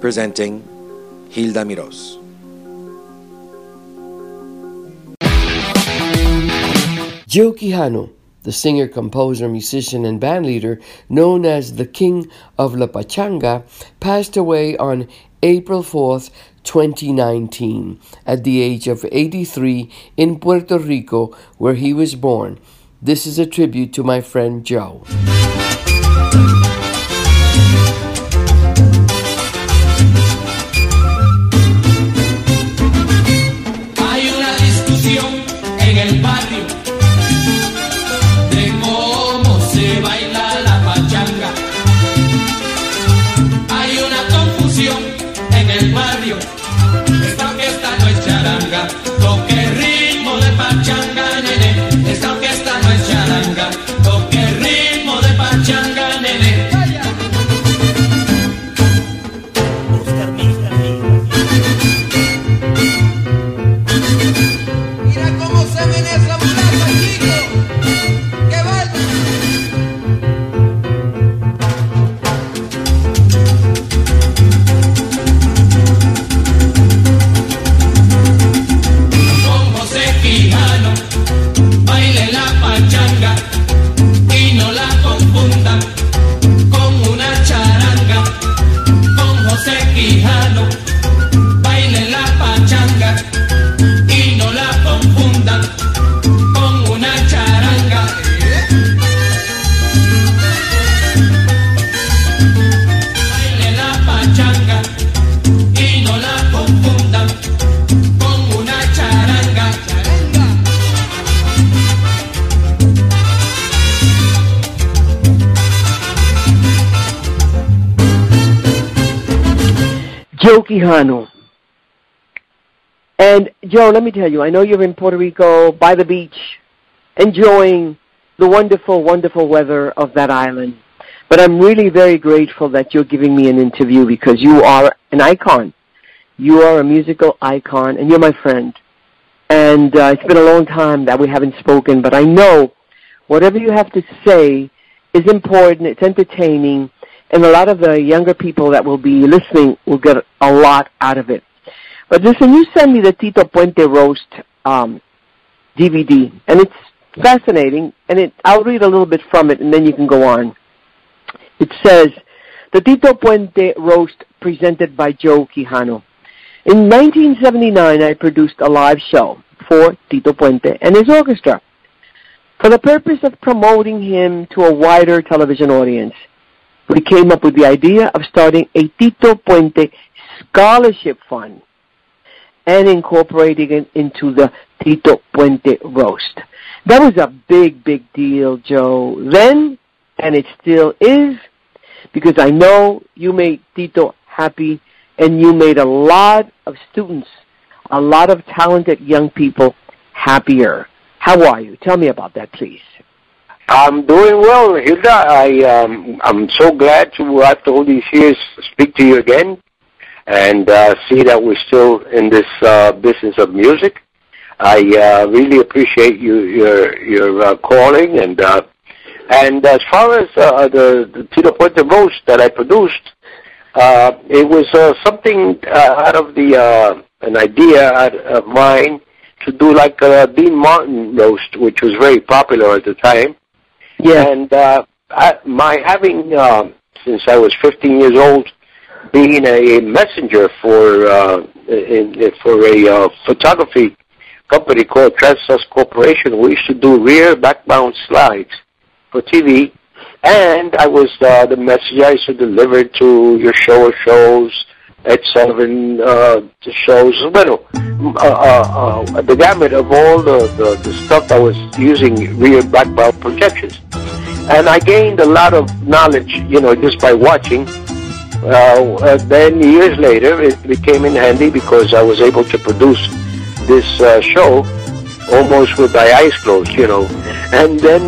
presenting Hilda Miros. Joe Quijano, the singer, composer, musician, and bandleader known as the King of La Pachanga, passed away on April 4th, 2019, at the age of 83 in Puerto Rico, where he was born. This is a tribute to my friend Joe. Quijano. And Joe, let me tell you, I know you're in Puerto Rico by the beach, enjoying the wonderful, wonderful weather of that island. But I'm really very grateful that you're giving me an interview because you are an icon. You are a musical icon, and you're my friend. And uh, it's been a long time that we haven't spoken, but I know whatever you have to say is important, it's entertaining, and a lot of the younger people that will be listening will get a lot out of it. But listen, you send me the Tito Puente roast um, DVD, and it's fascinating. And it, I'll read a little bit from it, and then you can go on. It says, "The Tito Puente roast presented by Joe Quijano." In 1979, I produced a live show for Tito Puente and his orchestra for the purpose of promoting him to a wider television audience we came up with the idea of starting a Tito Puente scholarship fund and incorporating it into the Tito Puente roast. That was a big, big deal, Joe, then, and it still is, because I know you made Tito happy and you made a lot of students, a lot of talented young people happier. How are you? Tell me about that, please. I'm doing well, Hilda. I um, I'm so glad to after all these years speak to you again, and uh, see that we're still in this uh, business of music. I uh, really appreciate you your your uh, calling and uh, and as far as uh, the, the Tito Puente roast that I produced, uh, it was uh, something uh, out of the uh, an idea of mine to do like a Dean Martin roast, which was very popular at the time yeah. And uh, I, my having, uh, since I was 15 years old, being a messenger for uh, in, in, for a uh, photography company called Transsus Corporation, we used to do rear background slides for TV, and I was uh, the messenger I used to deliver to your show or shows, Ed Sullivan uh, shows, bueno, uh, uh, uh, the gamut of all the, the, the stuff I was using rear background projections. And I gained a lot of knowledge, you know, just by watching. Uh, then years later, it became in handy because I was able to produce this uh, show almost with my eyes closed, you know. And then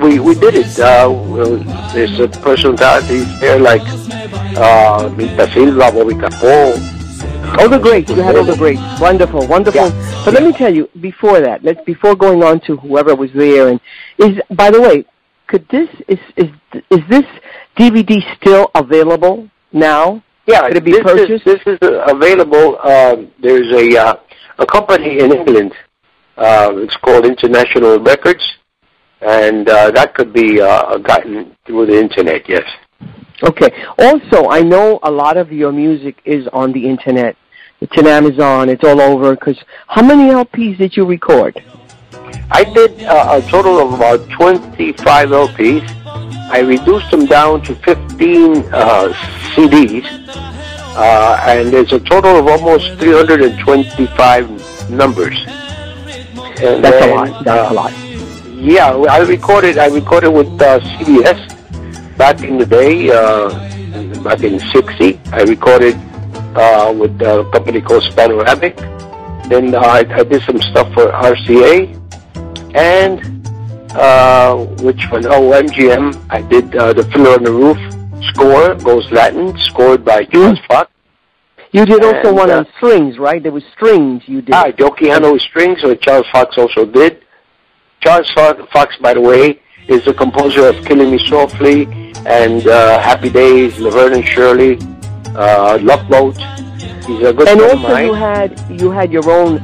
we we did it. There's a personalities there like uh, Myrta Silva, Bobby Capó. All the greats. You had all the greats. Wonderful, wonderful. Yeah. But let me tell you, before that, let's before going on to whoever was there, and is by the way, could this is is is this DVD still available now? Yeah, Could it be this purchased? Is, this is uh, available. Um, there's a uh, a company in England. Uh, it's called International Records, and uh, that could be uh, gotten through the internet. Yes. Okay. Also, I know a lot of your music is on the internet. It's on Amazon. It's all over. Because how many LPs did you record? I did uh, a total of about 25 LPs. I reduced them down to 15 uh, CDs, uh, and there's a total of almost 325 numbers. And That's a lot. That's uh, a lot. Yeah, I recorded. I recorded with uh, CBS back in the day, uh, back in '60. I recorded uh, with a company called Panoramic. Then uh, I, I did some stuff for RCA, and uh, which one? Oh, MGM. I did uh, the Fiddler on the Roof score, goes Latin, scored by Charles Fox. You did also and, one uh, on strings, right? There was strings you did. Ah, with strings, which Charles Fox also did. Charles Fox, by the way, is the composer of Killing Me Softly and uh, Happy Days, Laverne and Shirley, uh, Love Boat. He's a good and friend of also mine. you had you had your own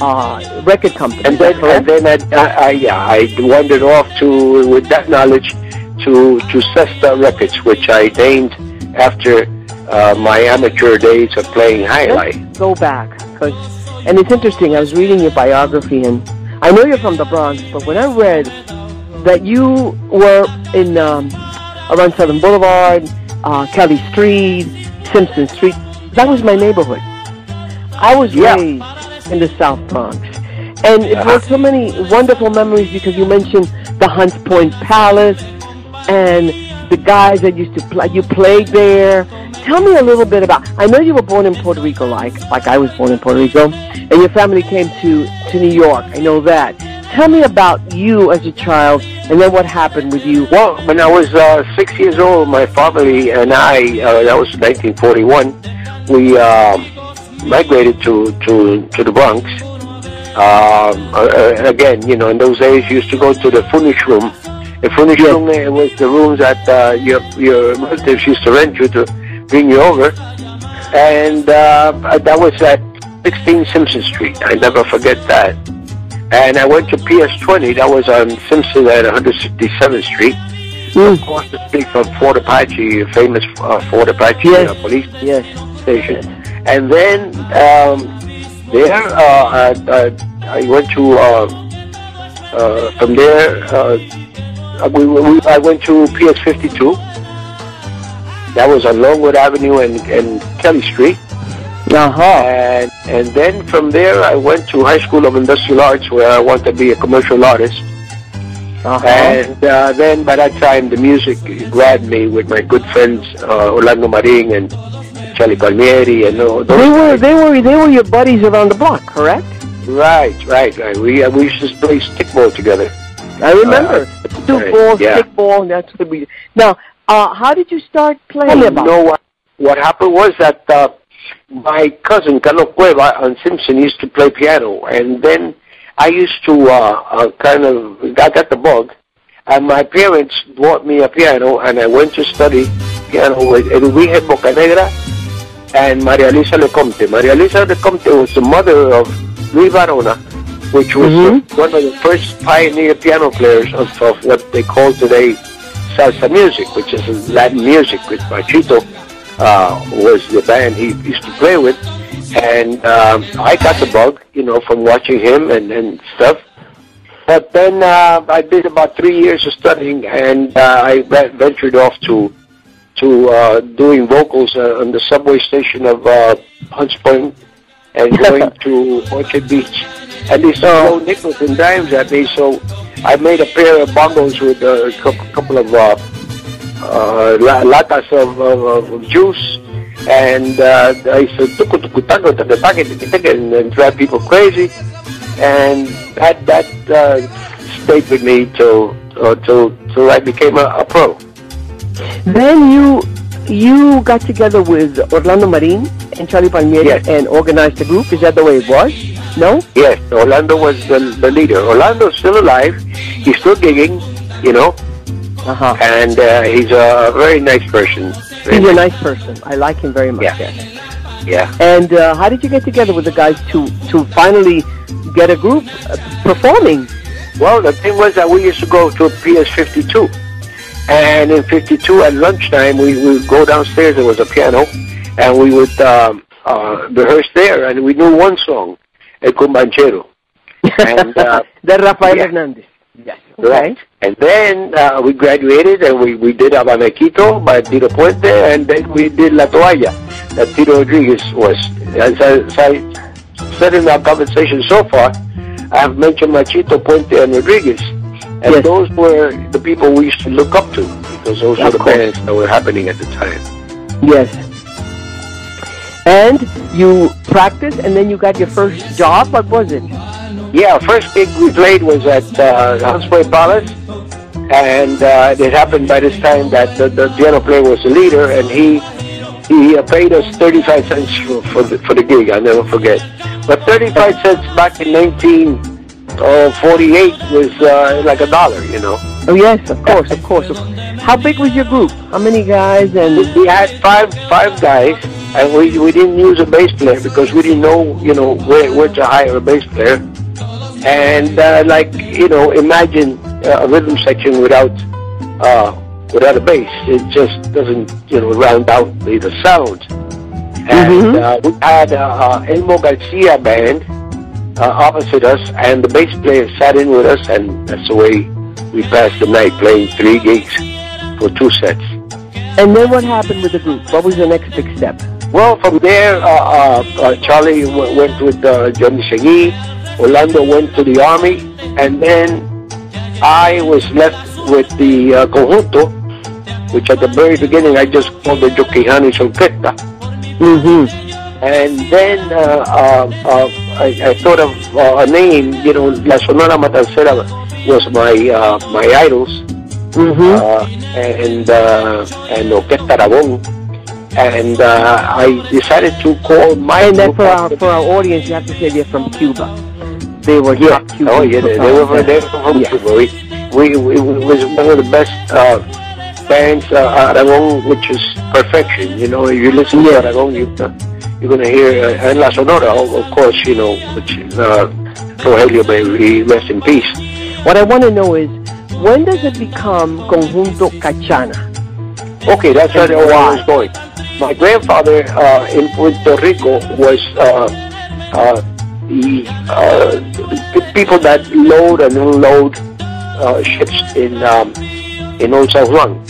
uh, record company. and then, and then I, I, I, yeah, I wandered off to, with that knowledge, to to Cesta Records, which I named after uh, my amateur days of playing highlight. Let's go back, 'cause- and it's interesting. I was reading your biography, and I know you're from the Bronx, but when I read that you were in um, around Southern Boulevard, uh, Kelly Street, Simpson Street, that was my neighborhood. I was Yeah. raised in the South Bronx, and it Uh-huh. brought so many wonderful memories because you mentioned the Hunts Point Palace and the guys that used to play. You played there. Tell me a little bit about. I know you were born in Puerto Rico, like like I was born in Puerto Rico, and your family came to to New York. I know that. Tell me about you as a child, and then what happened with you. Well, when I was uh, six years old, my family and I, uh, that was 1941, we um, migrated to, to, to the Bronx. Um, uh, uh, again, you know, in those days, you used to go to the furnish room. The furnish Yes. room uh, was the rooms that uh, your, your relatives used to rent you to bring you over. And uh, that was at 16 Simpson Street. I never forget that. And I went to PS20. That was on Simpson at 167th Street Mm, across the street from Fort Apache, famous uh, Fort Apache Yes. uh, police yes. station. And then um, there, uh, I, I, I went to uh, uh, from there. Uh, we, we, I went to PS 52. That was on Longwood Avenue and, and Kelly Street. Uh huh. And and then from there, I went to High School of Industrial Arts, where I wanted to be a commercial artist. Uh huh. And uh, then by that time, the music grabbed me with my good friends uh, Orlando Marin and Charlie Palmieri and those. They were they were they were your buddies around the block, correct? Right, right, right. We uh, we used to play stickball together. I remember. Two right, ball, yeah. stick ball, and that's what we. Now, uh, how did you start playing? Tell me about know what? What happened was that uh, my cousin Carlos Cueva on Simpson used to play piano, and then I used to uh, uh, kind of I got the bug, and my parents bought me a piano, and I went to study piano with Edwige Bocanegra and Maria Luisa Lecomte. Maria Luisa Lecomte was the mother of Luis Varona, which was Mhm. uh, one of the first pioneer piano players of, of what they call today salsa music, which is Latin music, which Machito uh, was the band he used to play with. And um, I got the bug, you know, from watching him and, and stuff. But then uh, I did about three years of studying, and uh, I ve- ventured off to to uh, doing vocals uh, on the subway station of uh, Hunts Point and going to Orchard Beach. And they used to throw nickels and dimes at me, so I made a pair of bongos with uh, a couple of uh, uh, latas of, of, of juice. And uh, I used to tuku tuku and, and drive people crazy. And that that uh, stayed with me till uh, till till I became a, a pro. Then you you got together with Orlando Marin and Charlie Palmieri Yes. and organized the group. Is that the way it was? No. Yes, Orlando was the, the leader. Orlando's still alive. He's still gigging, you know, Uh huh. and uh, he's a very nice person. extremely. He's a nice person. I like him very much. Yeah. Yes. Yeah. And uh, how did you get together with the guys to to finally get a group uh, performing? Well, the thing was that we used to go to PS 52. And in 52 at lunchtime, we would go downstairs. There was a piano. And we would um, uh, rehearse there. And we knew one song, El Cumbanchero. And, uh, the Rafael yeah. Hernandez. Right. And then uh, we graduated and we, we did Abaniquito by Tito Puente and then we did La Toalla that Tito Rodriguez was. As I, as I said in our conversation so far, I have mentioned Machito Puente and Rodriguez. And Yes. those were the people we used to look up to because those were the course. bands that were happening at the time. Yes. And you practiced, and then you got your first job. What was it? Yeah, first gig we played was at uh, Hunts Point Palace, and uh, it happened by this time that the, the piano player was the leader, and he he uh, paid us 35 cents for, for, the, for the gig. I'll never forget. But 35 cents back in 1948 was uh, like a dollar, you know. Oh yes, of course, of course. How big was your group? How many guys? And We we had five five guys, and we we didn't use a bass player because we didn't know, you know, where where to hire a bass player. And uh, like you know, imagine uh, a rhythm section without uh, without a bass. It just doesn't you know round out the, the sound. And Mhm. uh, we had uh, uh, Elmo Garcia band uh, opposite us, and the bass player sat in with us, and that's the way we passed the night playing three gigs for two sets. and then what happened with the group? What was the next big step? Well, from there, uh, uh, uh, Charlie w- went with uh, Johnny Segui. Orlando went to the army, and then I was left with the uh, conjunto, which at the very beginning I just called the Joe Quijano's Orquesta. Mm-hmm. And then uh, uh, uh, I, I thought of uh, a name, you know, La Sonora Matancera was my uh, my idols, Mm-hmm. uh, and uh, and Orquesta Aragón. And uh, I decided to call my and then for our for our audience, you have to say they're from Cuba. They were Yeah. Cuban Oh, yeah. They, they were performers. they were from Yeah. Cuba. We, we, we, it was one of the best uh, bands, uh, Aragon, which is perfection. You know, if you listen Yeah. to Aragon, you, uh, you're going to hear, uh, and La Sonora, of, course, you know, which uh, Rogelio, may rest in peace. What I want to know is, when does it become Conjunto Cachana? Okay, that's And where I was going. My grandfather uh, in Puerto Rico was uh, uh, uh, the people that load and unload uh, ships in um, in Old San Juan.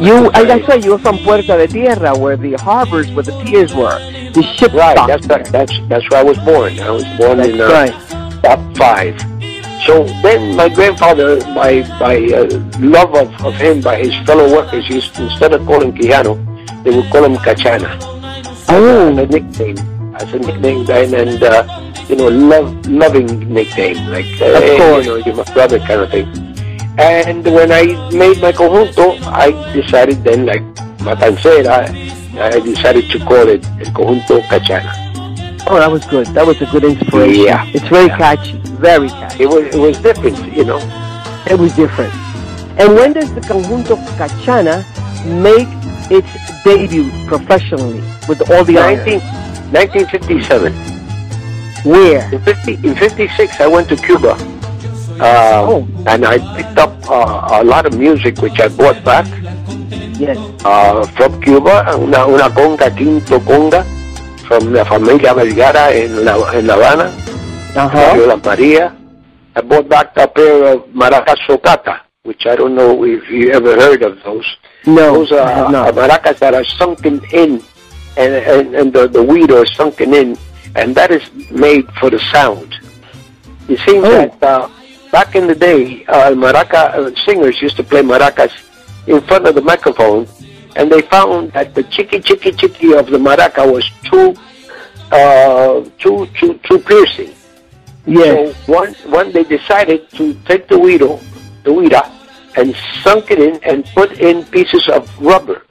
You, as I said, you were from Puerta de Tierra, where the harbors, where the piers were, the ship Right, that's that, that's that's where I was born. I was born That's in uh, right. top five. So then my grandfather, by by uh, love of, of him, by his fellow workers, used, instead of calling Quijano, they would call him Cachana. as a Oh, nickname, as a nickname, then, and uh, you know, love, loving nickname, like uh, Of hey, course. you know, you're my brother kind of thing. And when I made my conjunto, I decided then, like Matancera, I I decided to call it El Conjunto Cachana. oh, that was good. That was a good inspiration. Yeah. It's very Yeah. catchy, very catchy. It was it was different, you know. It was different. And when does the Conjunto Cachana make its debut professionally with all the honors? 19, 1957. Where? In, 50, in 56, I went to Cuba. Uh, Oh. And I picked up uh, a lot of music which I brought back. Yes. uh, from Cuba, una, una conga, quinto conga, from la familia Vergara en La, in La Habana, Uh-huh. La Maria. I brought back a pair of maracas socata, which I don't know if you ever heard of those. No, Those are uh, maracas that are sunken in, and, and, and the, the weed are sunken in, and that is made for the sound. It seems Oh. that uh, back in the day, uh, maraca uh, singers used to play maracas in front of the microphone, and they found that the chicky chicky chicky of the maraca was too, uh, too too too piercing. Yes. So one one they decided to take the weedo, the weeda, and sunk it in and put in pieces of rubber.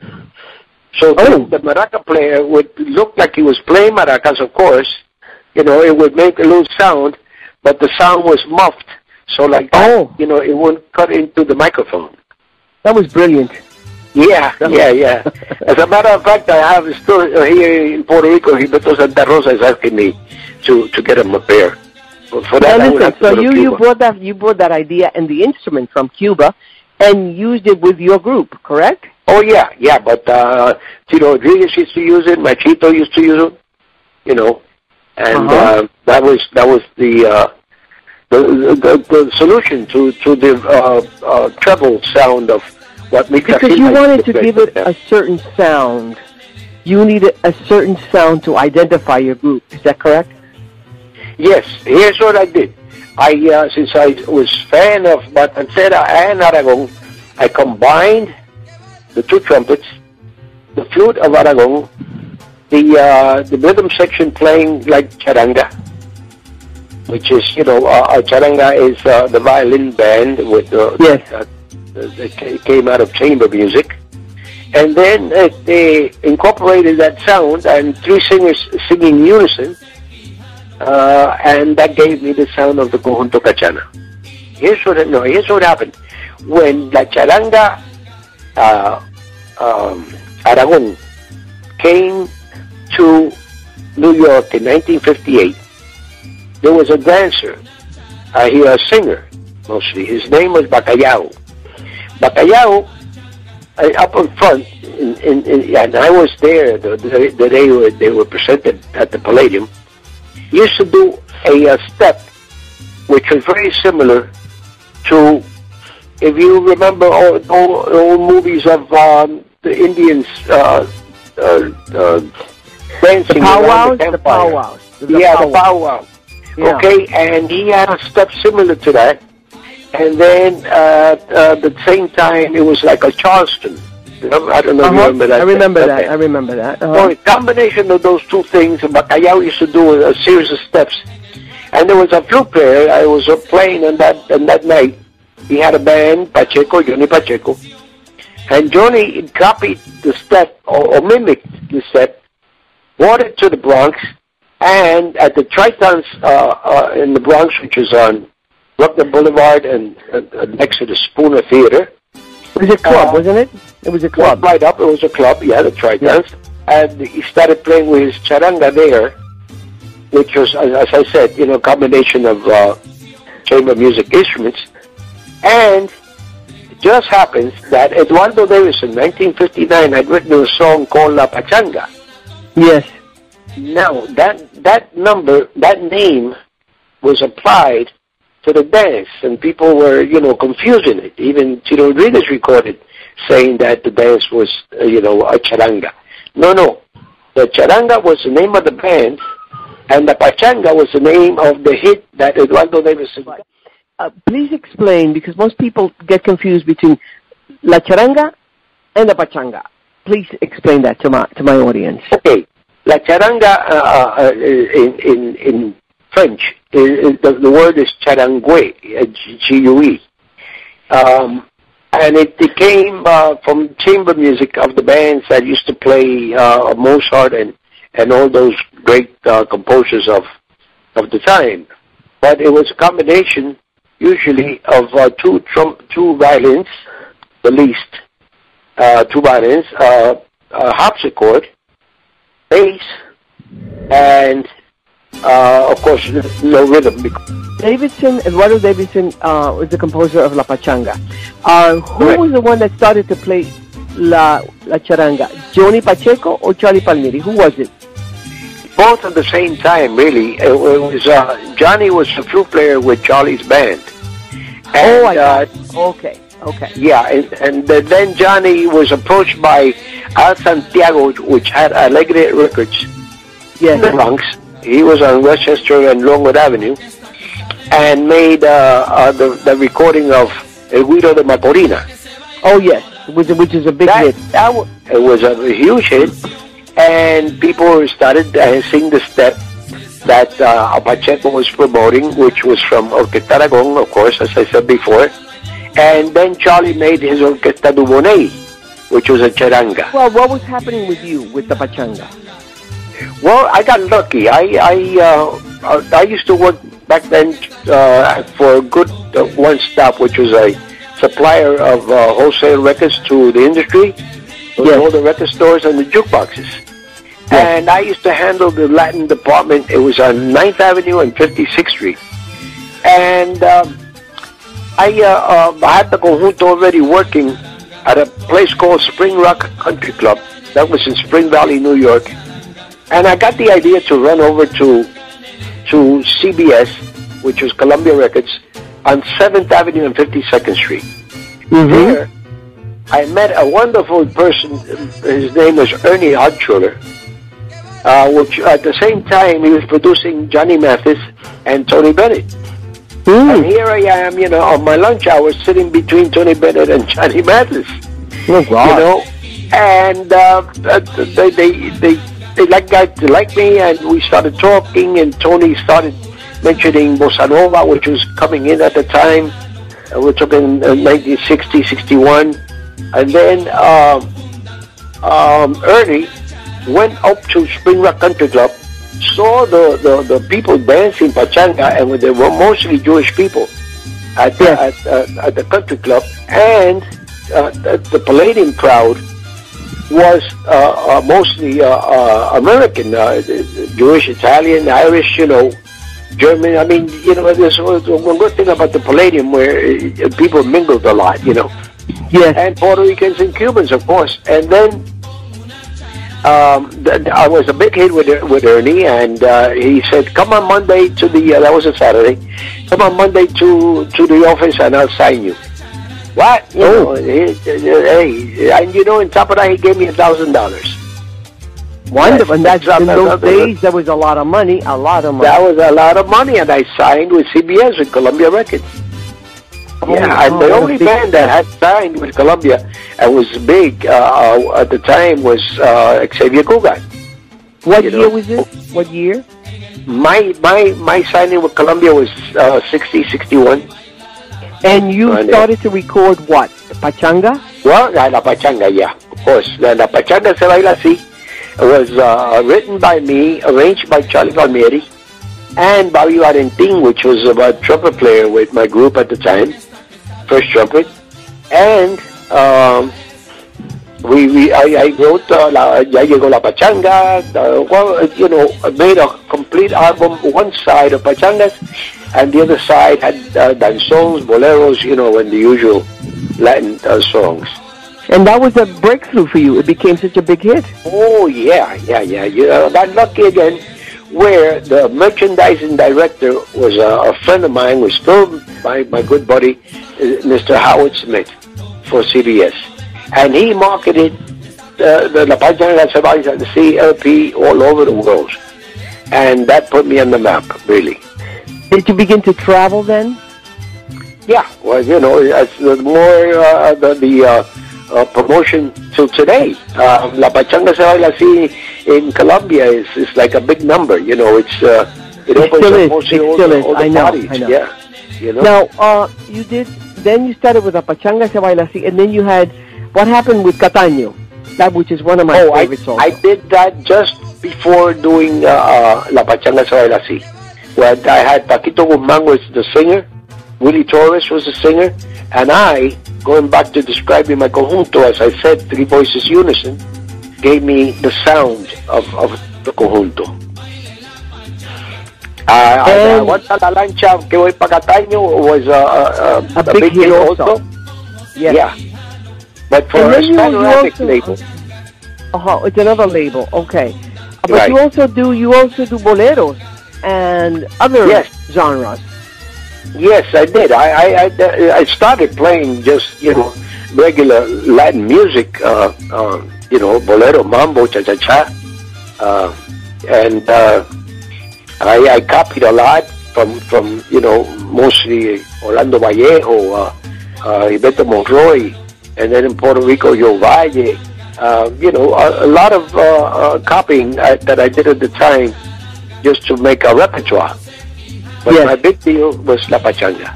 So Oh. the, maraca player would look like he was playing maracas, of course. You know, it would make a little sound, but the sound was muffed. So like that, Oh. you know, it wouldn't cut into the microphone. That was brilliant. Yeah, yeah, yeah. As a matter of fact, I have still uh, here in Puerto Rico, Gilberto Santa Rosa is asking me to to get him a pair. For for that, Now listen, so you, you brought that you brought that idea and the instrument from Cuba and used it with your group, correct? Oh yeah, yeah. But uh, Tito Rodriguez used to use it. Machito used to use it. You know, and Uh-huh. uh, that was that was the. Uh, the, the, the solution to, to the uh, uh, treble sound of what Mika Because you wanted to give it a certain sound. You needed a certain sound to identify your group. Is that correct? Yes, here's what I did. I uh, since I was fan of Matancera and Aragon, I combined the two trumpets, the flute of Aragon, the uh, the rhythm section playing like charanga, which is you know uh, uh, charanga is uh, the violin band with Yes. uh, that came out of chamber music. And then uh, they incorporated that sound and three singers singing in unison uh, and that gave me the sound of the conjunto cachana. Here's what no, here's what happened when la charanga uh, um, Aragon came to New York in 1958. There was a dancer, uh, he a singer mostly. His name was Bacallao. Bacallao uh, up in front, in, in, in, and I was there the, the, the day where they were presented at the Palladium used to do a, uh step which was very similar to, if you remember old, old, old movies of um, the Indians uh, uh, uh, dancing The powwows, the the powwows. The yeah, the powwow. Yeah. Okay, and he had a step similar to that. And then uh, uh, at the same time, it was like a Charleston. I don't know if you Uh-huh. remember that. I remember that. dance. I remember that. So Uh-huh. a combination of those two things, Bacallao used to do a series of steps. And there was a flute player I was playing on that on that night. He had a band, Pacheco, Johnny Pacheco. And Johnny copied the step or, or mimicked the step, brought it to the Bronx, and at the Tritons uh, uh, in the Bronx, which is on Bruckner Boulevard and uh, next to the Spooner Theater, It was a club, Uh, wasn't it? It was a club right up. It was a club, yeah, the Tritons. And he started playing with his charanga there, which was, as, as I said, you know, a combination of uh, chamber music instruments. And it just happens that Eduardo Davis in 1959 had written a song called La Pachanga. Yes. Now, that, that number, that name was applied to the dance, and people were, you know, confusing it. Even Tito Rodriguez recorded saying that the dance was, uh, you know, a charanga. No, no. The charanga was the name of the band, and the pachanga was the name of the hit that Eduardo Davis had. Uh, please explain, because most people get confused between la charanga and the pachanga. Please explain that to my to my audience. Okay, la charanga uh, uh, in in in French, the, the word is charangue, uh, G-U-E, um, and it, it came uh, from chamber music of the bands that used to play uh, Mozart and and all those great uh, composers of of the time. But it was a combination, usually, of uh, two trum- two violins, the least, uh, two violins, uh, a harpsichord, bass, and uh, of course no rhythm. Davidson, Eduardo Davidson, uh, was the composer of La Pachanga. Uh, who Correct. was the one that started to play La La Charanga? Johnny Pacheco or Charlie Palmieri? Who was it? Both at the same time, really. It, was uh, Johnny was a flute player with Charlie's band. And, oh, I uh, got it. Okay, okay. Yeah, and, and uh, then Johnny was approached by Al Santiago, which had Alegre Records in the Bronx. He was on Westchester and Longwood Avenue, and made uh, uh, the, the recording of El Güiro de Macorina. Oh, yes. Which, which is a big That, hit. that wa- it was a huge hit, and people started dancing the step that uh, Pacheco was promoting, which was from Orquesta Aragon, of course, as I said before. And then Charlie made his Orquesta Duboney, which was a charanga. Well, what was happening with you with the Pachanga? Well, I got lucky. I I uh, I used to work back then uh, for a good uh, one stop, which was a supplier of uh, wholesale records to the industry, Yes. all the record stores and the jukeboxes. And I used to handle the Latin department. It was on 9th Avenue and 56th Street. And um, I, uh, uh, I had the conjunto already working at a place called Spring Rock Country Club. That was in Spring Valley, New York. And I got the idea to run over to to CBS, which was Columbia Records, on 7th Avenue and 52nd Street. Mm-hmm. There, I met a wonderful person. His name was Ernie Altschuler, uh, which at the same time he was producing Johnny Mathis and Tony Bennett. And Mm. here I am, you know, on my lunch hour, sitting between Tony Bennett and Johnny Mathis. Oh, God. You know, and uh, they they they they like got to like me, and we started talking, and Tony started mentioning bossa nova, which was coming in at the time. Uh, we're talking uh, 1960, 61, and then um, um, Ernie went up to Spring Rock Country Club, saw the, the, the people dancing pachanga, and they were mostly Jewish people at the, Yes. at, uh, at the country club, and uh, the, the Palladium crowd was uh, uh, mostly uh, uh, American, uh, Jewish, Italian, Irish, you know, German. I mean, you know, there's one good thing about the Palladium where people mingled a lot, you know Yes. and Puerto Ricans and Cubans, of course. And then um, th- I was a big hit with with Ernie, and uh, he said, "Come on Monday to the uh, that was a Saturday. Come on Monday to to the office, and I'll sign you." What? You Oh. know, he- hey, and you know, on top of that, he gave me a thousand dollars. Wonderful. And that's, That's in those days, that was a lot of money. A lot of money. That was a lot of money, and I signed with CBS with Columbia Records. Oh, yeah, and oh, the only big- band that had signed with Columbia and was big uh, uh, at the time was uh, Xavier Cugat. What you year know. was this? What year? My my my signing with Columbia was uh, 60, 61. And you Right. started to record what? The Pachanga? Well, La, La Pachanga, yeah, of course. La, La Pachanga Se Baila Así was uh, written by me, arranged by Charlie Palmieri, and Bobby Valentin, which was a trumpet player with my group at the time, first trumpet. And um, we, we I, I wrote uh, La, Ya Llegó La Pachanga, uh, well, you know, I made a complete album, one side of Pachangas, and the other side had uh, danzons, boleros, you know, and the usual Latin uh, songs. And that was a breakthrough for you. It became such a big hit. Oh yeah, yeah, yeah. You know, got lucky again, where the merchandising director was a, a friend of mine, was still my my good buddy, uh, Mr. Howard Smith, for CBS, and he marketed uh, the La Pachanga Se Baila the CLP all over the world, and that put me on the map, really. Did you begin to travel then? Yeah, well, you know, it's the more uh, the, the uh, uh, promotion till today. Uh, La Pachanga Se Baila Así in Colombia is, is like a big number. You know, it's uh, it It opens still up is. mostly It all, still the, is. all the I know, parties. I know. Yeah, you know. Now, uh, you did. Then you started with a Pachanga Se Baila Así, and then you had what happened with Cataño, that which is one of my oh, I, favorites. also. I did that just before doing uh, uh, La Pachanga Se Baila Así. Where I had Paquito Guzman was the singer, Willie Torres was the singer, and I, going back to describing my conjunto, as I said, three voices unison, gave me the sound of, of the conjunto. Uh, And- Aguanta la lancha que voy para Cataño was uh, uh, A big hit also. Yes. Yeah. But for And a then you, you Hispanic also, label. uh-huh, it's another label. Okay, Uh, but Right. you also do you also do boleros and other Yes. genres. Yes, I did. I, I, I, I started playing just, you know, regular Latin music, uh, uh, you know, bolero, mambo, cha-cha-cha. Uh, and uh, I, I copied a lot from, from, you know, mostly Orlando Vallejo, uh, uh, Ibeto Monroy, and then in Puerto Rico, Joe Valle. Uh, you know, a, a lot of uh, uh, copying uh, that I did at the time just to make a repertoire. But Yes. my big deal was La Pachanga.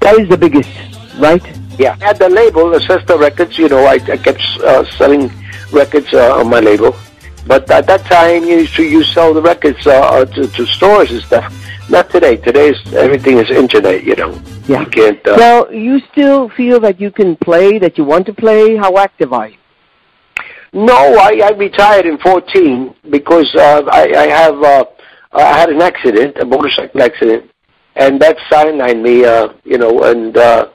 That is the biggest, right? Yeah, I had the label, the Cesta Records. You know, I, I kept uh, selling records uh, on my label. But at that time, you used to you sell the records uh, uh, to, to stores and stuff. Not today. Today is everything is internet. You know. Yeah. You can't. Uh, Now, you still feel that you can play, that you want to play? How active are you? No, I, I retired in 14 because uh, I, I have uh, I had an accident, a motorcycle accident, and that sidelined me. Uh, you know, and uh,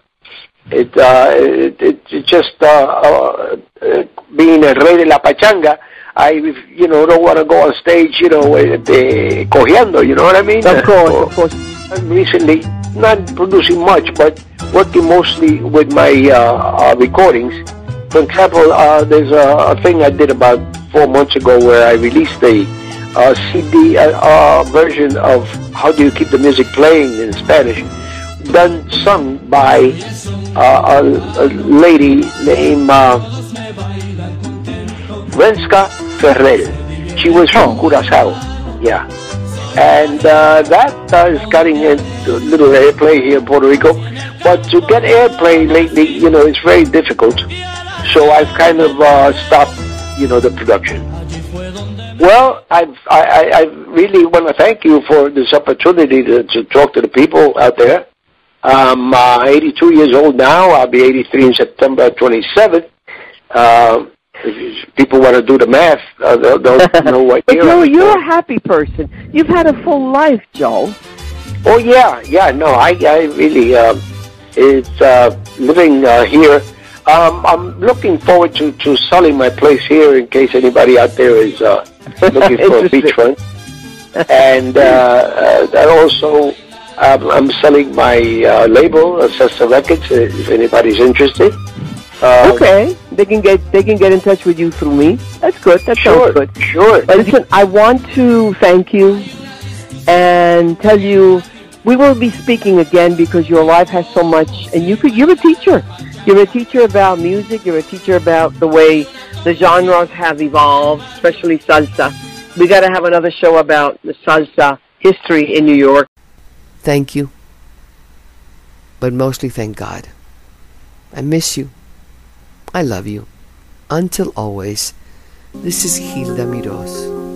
it, uh, it it it just uh, uh, uh, being a rey de la pachanga. I you know don't want to go on stage. You know, eh, eh, cojeando. You know what I mean? Of course, of course. I'm recently not producing much, but working mostly with my uh, uh, recordings. For example, uh, there's a, a thing I did about four months ago where I released a uh, CD uh, uh, version of How Do You Keep the Music Playing in Spanish, done sung by uh, a, a lady named uh, Renska Ferrer. She was from Curacao. Yeah. And uh, that uh, is getting a little airplay here in Puerto Rico. But to get airplay lately, you know, it's very difficult. So I've kind of uh, stopped, you know, the production. Well, I've, I, I, I really want to thank you for this opportunity to, to talk to the people out there. I'm uh, 82 years old now. I'll be 83 in September 27th. Uh, if people want to do the math, uh, they'll, they'll know what But year you're, you're a happy person. You've had a full life, Joe. Oh yeah, yeah. No, I, I really, um, it's uh, living uh, here. Um, I'm looking forward to, to selling my place here in case anybody out there is uh, looking for a beachfront. and uh, uh, also, um, I'm selling my uh, label, Assessa Records, uh, if anybody's interested. Uh, Okay, they can get they can get in touch with you through me. That's good. That Sure, sounds good. sure. But listen, I want to thank you and tell you we will be speaking again because your life has so much, and you could you're a teacher. You're a teacher about music. You're a teacher about the way the genres have evolved, especially salsa. We got to have another show about the salsa history in New York. Thank you. But mostly thank God. I miss you. I love you. Until always, this is Hilda Miros.